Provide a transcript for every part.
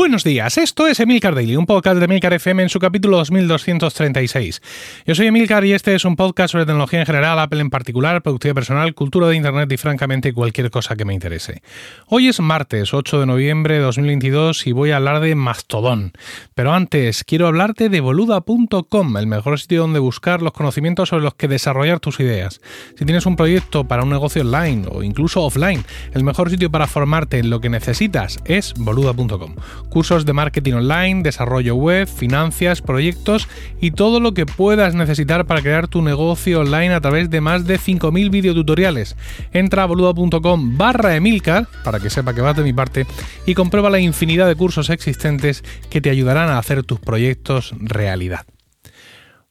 Buenos días, esto es Emilcar Daily, un podcast de Emilcar FM en su capítulo 2236. Yo soy Emilcar y este es un podcast sobre tecnología en general, Apple en particular, productividad personal, cultura de Internet y francamente cualquier cosa que me interese. Hoy es martes 8 de noviembre de 2022 y voy a hablar de Mastodon. Pero antes, quiero hablarte de boluda.com, el mejor sitio donde buscar los conocimientos sobre los que desarrollar tus ideas. Si tienes un proyecto para un negocio online o incluso offline, el mejor sitio para formarte en lo que necesitas es boluda.com cursos de marketing online, desarrollo web, finanzas, proyectos y todo lo que puedas necesitar para crear tu negocio online a través de más de 5.000 videotutoriales. Entra a boluda.com barra Emilcar, para que sepa que vas de mi parte, y comprueba la infinidad de cursos existentes que te ayudarán a hacer tus proyectos realidad.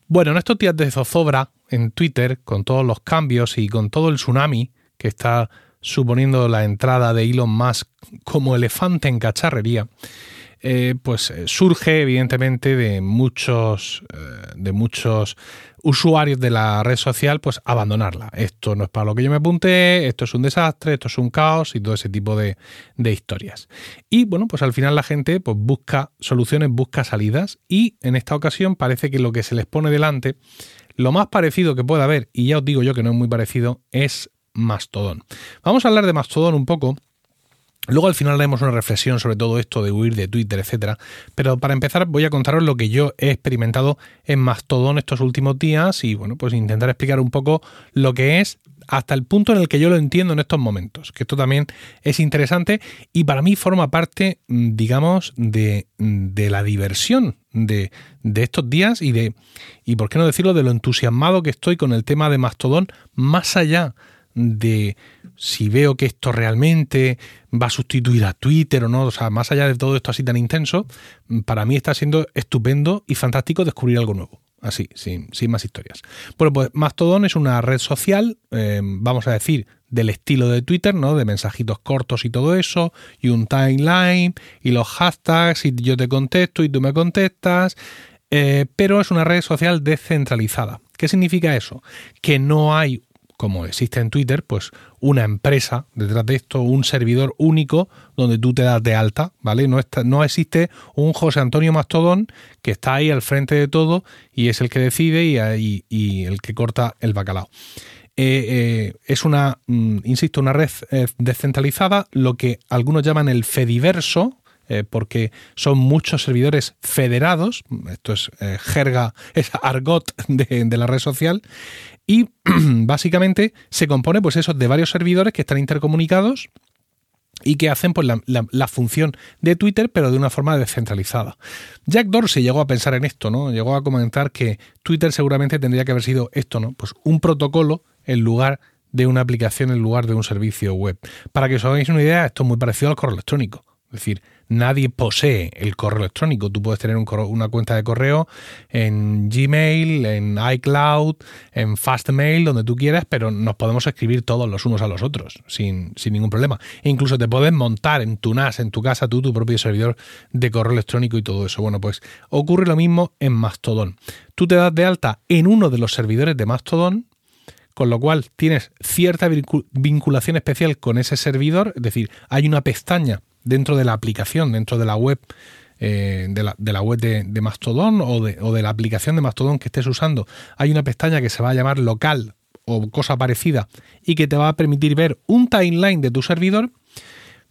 Bueno, en estos días de zozobra en Twitter, con todos los cambios y con todo el tsunami que está suponiendo la entrada de Elon Musk como elefante en cacharrería, eh, pues eh, surge evidentemente de muchos, eh, de muchos usuarios de la red social, pues abandonarla. Esto no es para lo que yo me apunté, esto es un desastre, esto es un caos y todo ese tipo de, de historias. Y bueno, pues al final la gente pues busca soluciones, busca salidas y en esta ocasión parece que lo que se les pone delante, lo más parecido que pueda haber, y ya os digo yo que no es muy parecido, es Mastodon. Vamos a hablar de Mastodon un poco. Luego al final haremos una reflexión sobre todo esto de huir de Twitter, etcétera. Pero para empezar voy a contaros lo que yo he experimentado en Mastodon estos últimos días y bueno, pues intentar explicar un poco lo que es hasta el punto en el que yo lo entiendo en estos momentos. Que esto también es interesante y para mí forma parte, digamos, de, de la diversión de, de, estos días y de, y por qué no decirlo, de lo entusiasmado que estoy con el tema de Mastodon más allá de si veo que esto realmente va a sustituir a Twitter o no, o sea, más allá de todo esto así tan intenso, para mí está siendo estupendo y fantástico descubrir algo nuevo. Así, sin, más historias. Bueno, pues Mastodon es una red social, eh, vamos a decir, del estilo de Twitter, ¿no? De mensajitos cortos y todo eso, y un timeline, y los hashtags, y yo te contesto y tú me contestas, eh, pero es una red social descentralizada. ¿Qué significa eso? Que no hay como existe en Twitter, pues una empresa detrás de esto, un servidor único donde tú te das de alta, ¿vale? No, no existe un José Antonio Mastodón que está ahí al frente de todo y es el que decide y, y, el que corta el bacalao. Eh, eh, es una, mm, insisto, una red eh, descentralizada, lo que algunos llaman el Fediverso, porque son muchos servidores federados, esto es jerga, es argot de, la red social, y básicamente se compone pues eso de varios servidores que están intercomunicados y que hacen pues, la, función de Twitter, pero de una forma descentralizada. Jack Dorsey llegó a pensar en esto, ¿no? Llegó a comentar que Twitter seguramente tendría que haber sido esto, ¿no? Pues un protocolo en lugar de una aplicación, en lugar de un servicio web. Para que os hagáis una idea, esto es muy parecido al correo electrónico. Es decir, nadie posee el correo electrónico. Tú puedes tener una cuenta de correo en Gmail, en iCloud, en Fastmail, donde tú quieras, pero nos podemos escribir todos los unos a los otros sin, ningún problema. Incluso te puedes montar en tu NAS, en tu casa, tú, tu propio servidor de correo electrónico y todo eso. Bueno, pues ocurre lo mismo en Mastodon. Tú te das de alta en uno de los servidores de Mastodon, con lo cual tienes cierta vinculación especial con ese servidor, es decir, hay una pestaña dentro de la aplicación, dentro de la web, eh, de, la, web de, Mastodon o de, o de, la aplicación de Mastodon que estés usando, hay una pestaña que se va a llamar local o cosa parecida y que te va a permitir ver un timeline de tu servidor,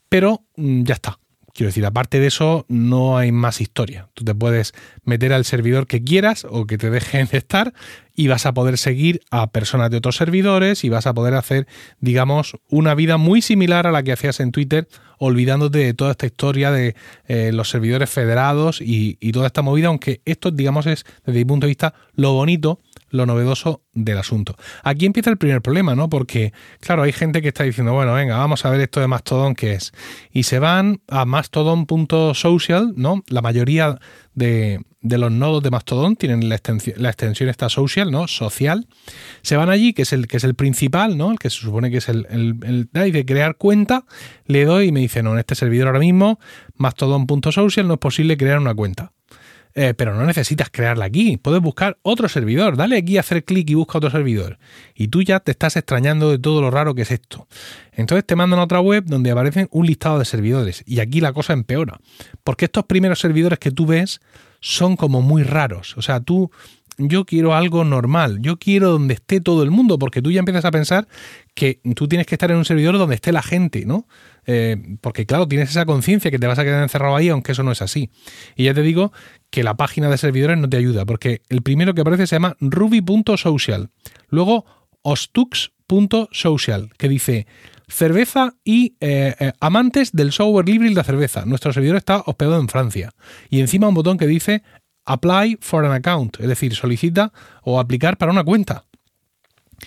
pero mm, ya está. Quiero decir, aparte de eso, no hay más historia. Tú te puedes meter al servidor que quieras o que te dejen de estar y vas a poder seguir a personas de otros servidores y vas a poder hacer, digamos, una vida muy similar a la que hacías en Twitter, olvidándote de toda esta historia de eh, los servidores federados y, y toda esta movida, aunque esto, digamos, es, desde mi punto de vista, lo bonito lo novedoso del asunto. Aquí empieza el primer problema, ¿no? Porque, claro, hay gente que está diciendo, bueno, venga, vamos a ver esto de Mastodon qué es. Y se van a mastodon.social, ¿no? La mayoría de, los nodos de Mastodon tienen la extensión, la extensión esta social, ¿no? Social. Se van allí, que es el, que es el principal, ¿no? El que se supone que es el, el, el de crear cuenta. Le doy y me dice, no, en este servidor ahora mismo, mastodon.social, no es posible crear una cuenta. Eh, pero no necesitas crearla aquí. Puedes buscar otro servidor. Dale aquí hacer clic y busca otro servidor. Y tú ya te estás extrañando de todo lo raro que es esto. Entonces te mandan a otra web donde aparecen un listado de servidores. Y aquí la cosa empeora. Porque estos primeros servidores que tú ves son como muy raros. O sea, tú yo quiero algo normal, yo quiero donde esté todo el mundo, porque tú ya empiezas a pensar que tú tienes que estar en un servidor donde esté la gente, ¿no? Eh, porque claro, tienes esa conciencia que te vas a quedar encerrado ahí, aunque eso no es así. Y ya te digo que la página de servidores no te ayuda, porque el primero que aparece se llama ruby.social, luego ostux.social, que dice cerveza y eh, eh, amantes del software libre y la cerveza. Nuestro servidor está hospedado en Francia. Y encima un botón que dice Apply for an account, es decir, solicita o aplicar para una cuenta.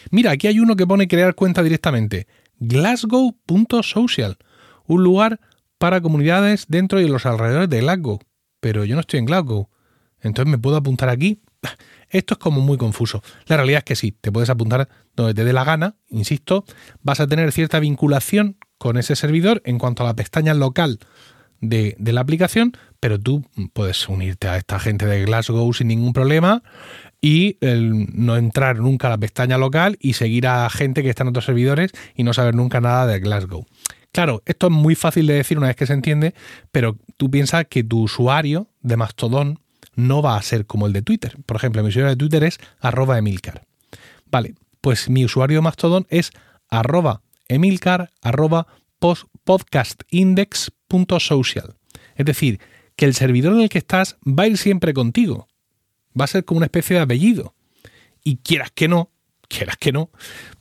Mira, aquí hay uno que pone crear cuenta directamente. Glasgow.social, un lugar para comunidades dentro y los alrededores de Glasgow. Pero yo no estoy en Glasgow. Entonces me puedo apuntar aquí. Esto es como muy confuso. La realidad es que sí, te puedes apuntar donde te dé la gana, insisto, vas a tener cierta vinculación con ese servidor en cuanto a la pestaña local de, la aplicación, pero tú puedes unirte a esta gente de Glasgow sin ningún problema y no entrar nunca a la pestaña local y seguir a gente que está en otros servidores y no saber nunca nada de Glasgow. Claro, esto es muy fácil de decir una vez que se entiende, pero tú piensas que tu usuario de Mastodon no va a ser como el de Twitter. Por ejemplo, mi usuario de Twitter es arroba emilcar. Vale, pues mi usuario de Mastodon es arroba emilcar arroba podcastindex.social. Es decir, que el servidor en el que estás va a ir siempre contigo. Va a ser como una especie de apellido. Y quieras que no, quieras que no,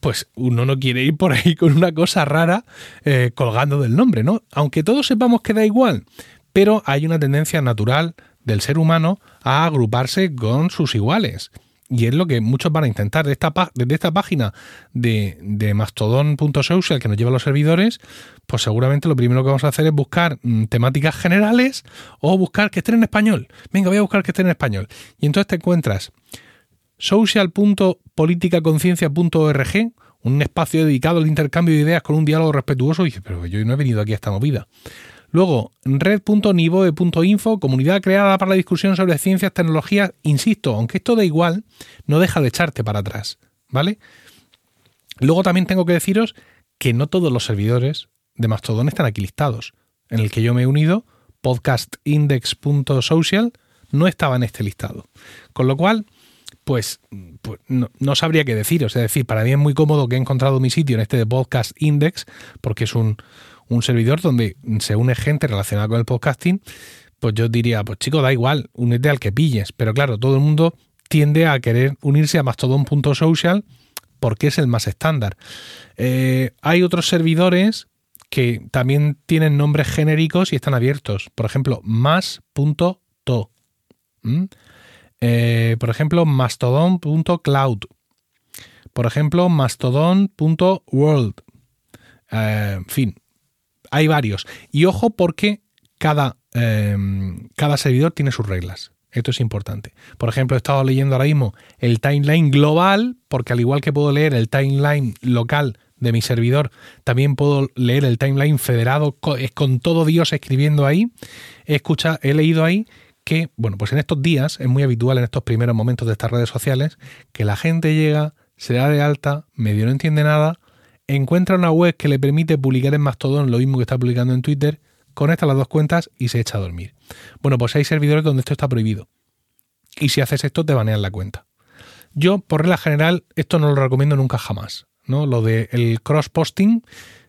pues uno no quiere ir por ahí con una cosa rara eh, colgando del nombre, ¿no? Aunque todos sepamos que da igual, pero hay una tendencia natural del ser humano a agruparse con sus iguales. Y es lo que muchos van a intentar. Desde esta, página de, de mastodon.social que nos lleva a los servidores, pues seguramente lo primero que vamos a hacer es buscar mm, temáticas generales o buscar que estén en español. Venga, voy a buscar que estén en español. Y entonces te encuentras social.politicaconciencia.org, un espacio dedicado al intercambio de ideas con un diálogo respetuoso. Y dices, pero yo no he venido aquí a esta movida. Luego, red.nivoe.info, comunidad creada para la discusión sobre ciencias, tecnologías. Insisto, aunque esto da igual, no deja de echarte para atrás, ¿vale? Luego también tengo que deciros que no todos los servidores de Mastodon están aquí listados. En el que yo me he unido, podcastindex.social, no estaba en este listado. Con lo cual, pues, pues no, no, sabría qué deciros. Es decir, para mí es muy cómodo que he encontrado mi sitio en este de Podcast Index, porque es un, un servidor donde se une gente relacionada con el podcasting, pues yo diría, pues chico, da igual, únete al que pilles. Pero claro, todo el mundo tiende a querer unirse a mastodon.social porque es el más estándar. Eh, hay otros servidores que también tienen nombres genéricos y están abiertos. Por ejemplo, más.to. Eh, por ejemplo, mastodon.cloud. Por ejemplo, mastodon.world. Eh, en fin, hay varios. Y ojo porque cada, em, cada servidor tiene sus reglas. Esto es importante. Por ejemplo, he estado leyendo ahora mismo el timeline global, porque al igual que puedo leer el timeline local de mi servidor, también puedo leer el timeline federado con todo Dios escribiendo ahí. He, escuchado, he leído ahí que, bueno, pues en estos días es muy habitual en estos primeros momentos de estas redes sociales que la gente llega, se da de alta, medio no entiende nada, encuentra una web que le permite publicar en Mastodon lo mismo que está publicando en Twitter, conecta las dos cuentas y se echa a dormir. Bueno, pues hay servidores donde esto está prohibido. Y si haces esto, te banean la cuenta. Yo, por regla general, esto no lo recomiendo nunca jamás. ¿no? Lo del el cross-posting,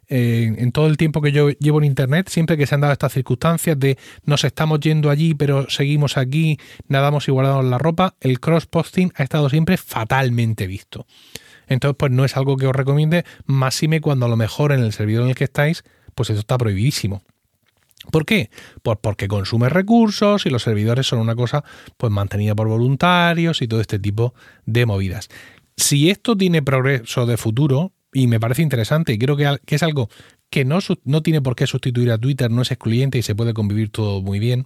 eh, en todo el tiempo que yo llevo en Internet, siempre que se han dado estas circunstancias de nos estamos yendo allí, pero seguimos aquí, nadamos y guardamos la ropa, el cross-posting ha estado siempre fatalmente visto. Entonces, pues no es algo que os recomiende, máxime cuando a lo mejor en el servidor en el que estáis, pues eso está prohibidísimo. ¿Por qué? Pues porque consume recursos y los servidores son una cosa pues mantenida por voluntarios y todo este tipo de movidas. Si esto tiene progreso de futuro, y me parece interesante, y creo que, es algo que no, no tiene por qué sustituir a Twitter, no es excluyente y se puede convivir todo muy bien,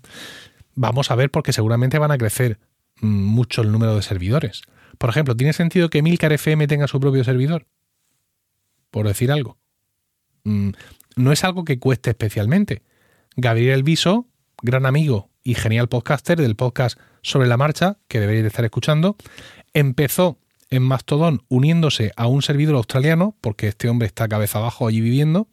vamos a ver porque seguramente van a crecer mm, mucho el número de servidores. Por ejemplo, ¿tiene sentido que Milcar FM tenga su propio servidor? Por decir algo. Mm, no es algo que cueste especialmente. Gabriel Viso, gran amigo y genial podcaster del podcast sobre la marcha, que deberéis de estar escuchando. Empezó en Mastodon uniéndose a un servidor australiano, porque este hombre está cabeza abajo allí viviendo.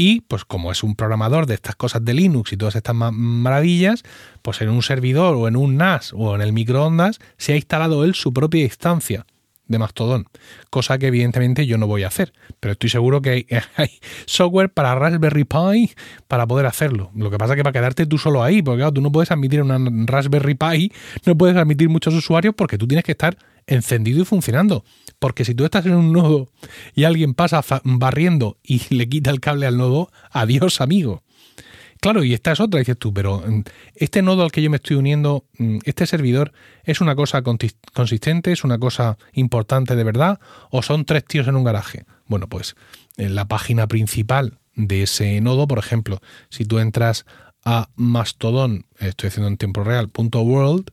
Y pues como es un programador de estas cosas de Linux y todas estas maravillas, pues en un servidor o en un NAS o en el microondas se ha instalado él su propia instancia de Mastodon, cosa que evidentemente yo no voy a hacer, pero estoy seguro que hay, software para Raspberry Pi para poder hacerlo. Lo que pasa es que para quedarte tú solo ahí, porque claro, tú no puedes admitir una Raspberry Pi, no puedes admitir muchos usuarios porque tú tienes que estar encendido y funcionando. Porque si tú estás en un nodo y alguien pasa barriendo y le quita el cable al nodo, adiós amigo. Claro, y esta es otra, dices tú, pero mm, este nodo al que yo me estoy uniendo, mm, este servidor, ¿es una cosa consistente? ¿Es una cosa importante de verdad? ¿O son tres tíos en un garaje? Bueno, pues en la página principal de ese nodo, por ejemplo, si tú entras a Mastodon, estoy haciendo en tiempo real, .world,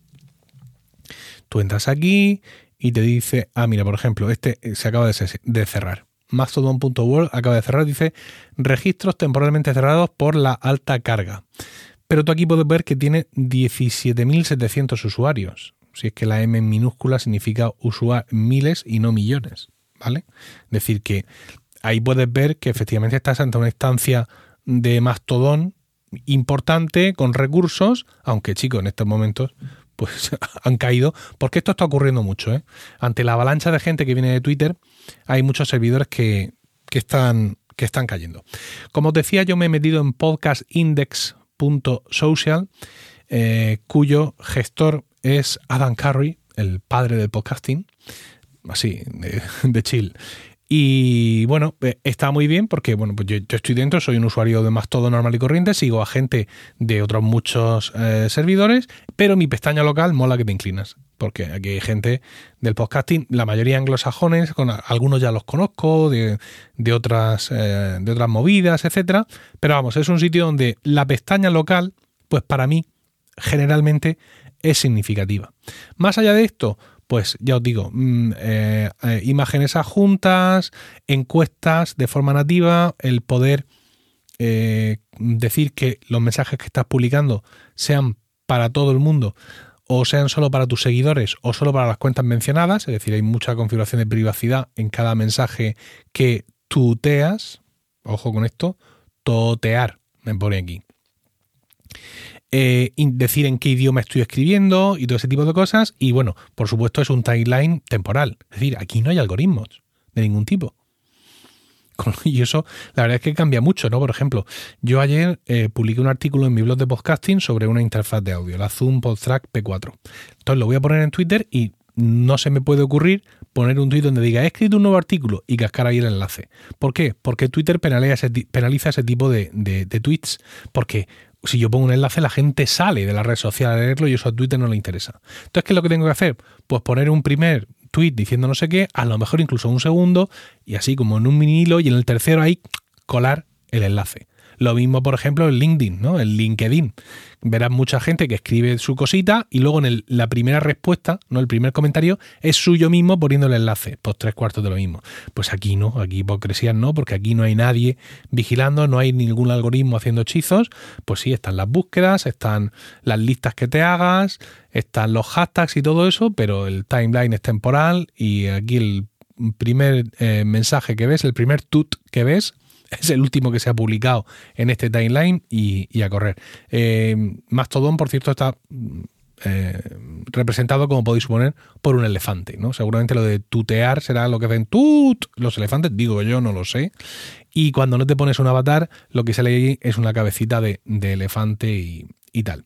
tú entras aquí y te dice, ah, mira, por ejemplo, este se acaba de cerrar. Mastodon.world acaba de cerrar, dice registros temporalmente cerrados por la alta carga. Pero tú aquí puedes ver que tiene 17.700 usuarios. Si es que la M en minúscula significa miles y no millones. ¿Vale? Es decir, que ahí puedes ver que efectivamente estás ante una instancia de Mastodon importante con recursos, aunque chicos, en estos momentos pues han caído, porque esto está ocurriendo mucho. ¿eh? Ante la avalancha de gente que viene de Twitter, hay muchos servidores que, están, que están cayendo. Como os decía, yo me he metido en podcastindex.social, eh, cuyo gestor es Adam Curry, el padre del podcasting, así, de, de chill. Y bueno, eh, está muy bien porque bueno, pues yo, estoy dentro, soy un usuario de más todo normal y corriente, sigo a gente de otros muchos eh, servidores, pero mi pestaña local mola que te inclinas. Porque aquí hay gente del podcasting, la mayoría anglosajones, con algunos ya los conozco, de, otras, eh, de otras movidas, etcétera. Pero vamos, es un sitio donde la pestaña local, pues para mí, generalmente es significativa. Más allá de esto, pues ya os digo, mm, eh, eh, imágenes adjuntas, encuestas de forma nativa, el poder eh, decir que los mensajes que estás publicando sean para todo el mundo o sean solo para tus seguidores o solo para las cuentas mencionadas, es decir, hay mucha configuración de privacidad en cada mensaje que tuteas, ojo con esto, totear, me pone aquí. Eh, decir en qué idioma estoy escribiendo y todo ese tipo de cosas. Y bueno, por supuesto es un timeline temporal. Es decir, aquí no hay algoritmos de ningún tipo. Y eso, la verdad es que cambia mucho, ¿no? Por ejemplo, yo ayer eh, publiqué un artículo en mi blog de podcasting sobre una interfaz de audio, la Zoom PodTrack P4. Entonces lo voy a poner en Twitter y no se me puede ocurrir poner un tweet donde diga he escrito un nuevo artículo y cascar ahí el enlace. ¿Por qué? Porque Twitter penaliza ese, penaliza ese tipo de, de, de, tweets. Porque si yo pongo un enlace, la gente sale de la red social a leerlo y eso a Twitter no le interesa. Entonces, ¿qué es lo que tengo que hacer? Pues poner un primer tweet diciendo no sé qué, a lo mejor incluso un segundo, y así como en un mini hilo, y en el tercero ahí colar el enlace. Lo mismo, por ejemplo, en LinkedIn, ¿no? En LinkedIn. Verás mucha gente que escribe su cosita y luego en la primera respuesta, ¿no? El primer comentario es suyo mismo poniendo el enlace. Pues tres cuartos de lo mismo. Pues aquí no, aquí hipocresía no, porque aquí no hay nadie vigilando, no hay ningún algoritmo haciendo hechizos. Pues sí, están las búsquedas, están las listas que te hagas, están los hashtags y todo eso, pero el timeline es temporal y aquí el primer eh, mensaje que ves, el primer tut que ves, es el último que se ha publicado en este timeline y, a correr. Eh, Mastodon, por cierto, está eh, representado, como podéis suponer, por un elefante. ¿no? Seguramente lo de tutear será lo que ven tut los elefantes, digo yo, no lo sé. Y cuando no te pones un avatar, lo que sale ahí es una cabecita de, elefante y, tal.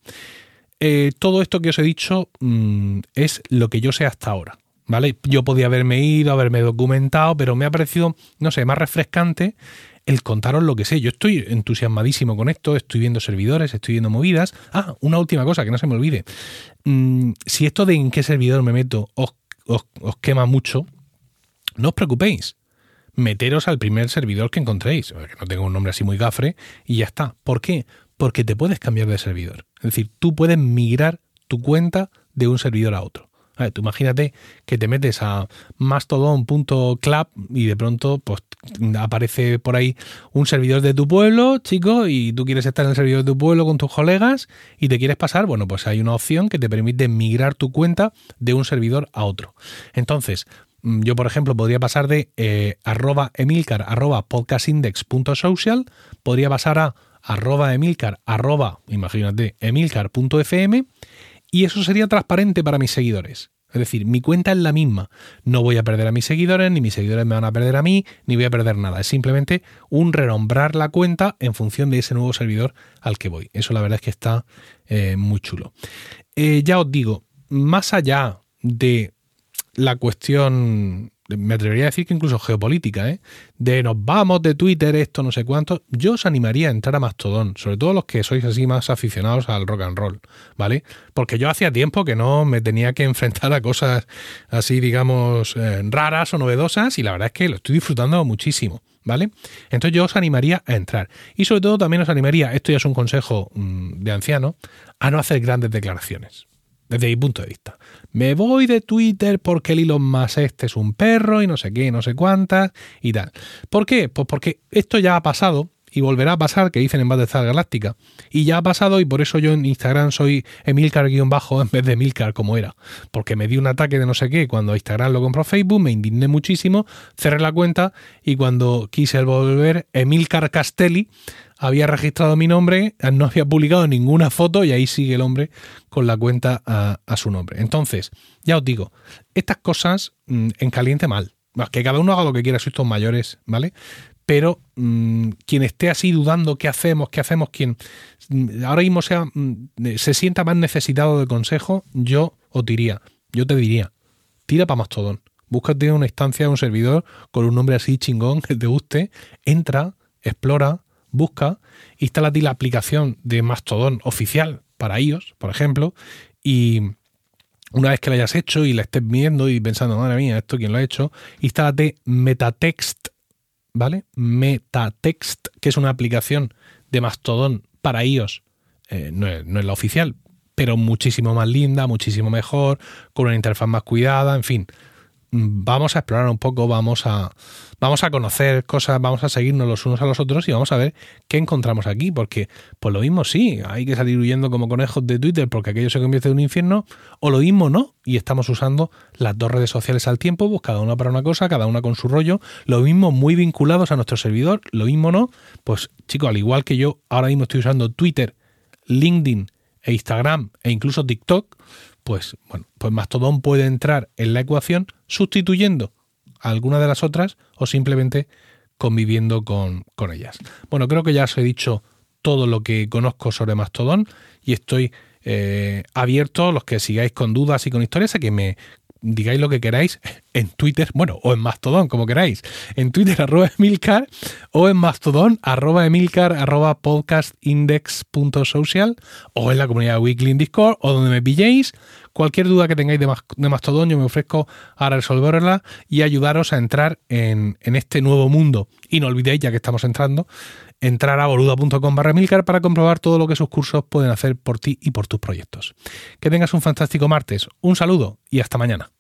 Eh, todo esto que os he dicho mm, es lo que yo sé hasta ahora. ¿Vale? Yo podía haberme ido, haberme documentado, pero me ha parecido, no sé, más refrescante el contaros lo que sé. Yo estoy entusiasmadísimo con esto, estoy viendo servidores, estoy viendo movidas. Ah, una última cosa, que no se me olvide. Mm, si esto de en qué servidor me meto os, quema mucho, no os preocupéis. Meteros al primer servidor que encontréis, que no tengo un nombre así muy gafre, y ya está. ¿Por qué? Porque te puedes cambiar de servidor. Es decir, tú puedes migrar tu cuenta de un servidor a otro. Tú imagínate que te metes a mastodon.club y de pronto pues aparece por ahí un servidor de tu pueblo, chico, y tú quieres estar en el servidor de tu pueblo con tus colegas y te quieres pasar, bueno, pues hay una opción que te permite migrar tu cuenta de un servidor a otro. Entonces, mm, yo, por ejemplo, podría pasar de eh, arroba emilcar arroba podcastindex.social, podría pasar a arroba emilcar arroba, emilcar.fm y eso sería transparente para mis seguidores. Es decir, mi cuenta es la misma. No voy a perder a mis seguidores, ni mis seguidores me van a perder a mí, ni voy a perder nada. Es simplemente un renombrar la cuenta en función de ese nuevo servidor al que voy. Eso la verdad es que está eh, muy chulo. Eh, ya os digo, más allá de la cuestión me atrevería a decir que incluso geopolítica, ¿eh? de nos vamos de Twitter, esto, no sé cuánto, yo os animaría a entrar a Mastodon, sobre todo los que sois así más aficionados al rock and roll, ¿vale? Porque yo hacía tiempo que no me tenía que enfrentar a cosas así, digamos, eh, raras o novedosas y la verdad es que lo estoy disfrutando muchísimo. ¿Vale? Entonces yo os animaría a entrar. Y sobre todo también os animaría, esto ya es un consejo mm, de anciano, a no hacer grandes declaraciones desde mi punto de vista. Me voy de Twitter porque el Elon Musk este es un perro y no sé qué, no sé cuántas y tal. ¿Por qué? Pues porque esto ya ha pasado y volverá a pasar, que dicen en Battlestar Galáctica. Y ya ha pasado y por eso yo en Instagram soy Emilcar-bajo en vez de Emilcar como era. Porque me di un ataque de no sé qué cuando Instagram lo compró Facebook, me indigné muchísimo, cerré la cuenta y cuando quise volver, Emilcar Castelli había registrado mi nombre, no había publicado ninguna foto y ahí sigue el hombre con la cuenta a, su nombre. Entonces, ya os digo, estas cosas mm, en caliente mal. Que cada uno haga lo que quiera, sois todos mayores, ¿vale? Pero mm, quien esté así dudando qué hacemos, qué hacemos, quien mm, ahora mismo sea, se sienta más necesitado de consejo, yo os diría, yo te diría, tira para Mastodon. Búscate una instancia, un servidor con un nombre así chingón que te guste, entra, explora, busca, instala la aplicación de Mastodon oficial para iOS, por ejemplo, y una vez que la hayas hecho y la estés viendo y pensando, madre mía, esto quién lo ha hecho, instálate Metatext, ¿vale? Metatext, que es una aplicación de Mastodon para iOS, eh, no, es, no es la oficial, pero muchísimo más linda, muchísimo mejor, con una interfaz más cuidada, en fin, vamos a explorar un poco, vamos a, vamos a conocer cosas, vamos a seguirnos los unos a los otros y vamos a ver qué encontramos aquí, porque pues lo mismo sí, hay que salir huyendo como conejos de Twitter porque aquello se convierte en un infierno, o lo mismo no, y estamos usando las dos redes sociales al tiempo, pues cada una para una cosa, cada una con su rollo, lo mismo muy vinculados a nuestro servidor, lo mismo no, pues chicos, al igual que yo ahora mismo estoy usando Twitter, LinkedIn e Instagram e incluso TikTok, pues bueno, pues puede entrar en la ecuación sustituyendo a alguna de las otras o simplemente conviviendo con, con ellas. Bueno, creo que ya os he dicho todo lo que conozco sobre Mastodon y estoy eh, abierto los que sigáis con dudas y con historias a que me digáis lo que queráis en Twitter, bueno, o en Mastodon, como queráis. En Twitter, arroba Emilcar, o en Mastodon, arroba Emilcar, arroba podcastindex.social, o en la comunidad Weekly en Discord, o donde me pilléis. Cualquier duda que tengáis de, Mastodon, yo me ofrezco a resolverla y ayudaros a entrar en, en este nuevo mundo. Y no olvidéis, ya que estamos entrando, entrar a boluda.com barra Emilcar para comprobar todo lo que sus cursos pueden hacer por ti y por tus proyectos. Que tengas un fantástico martes, un saludo y hasta mañana.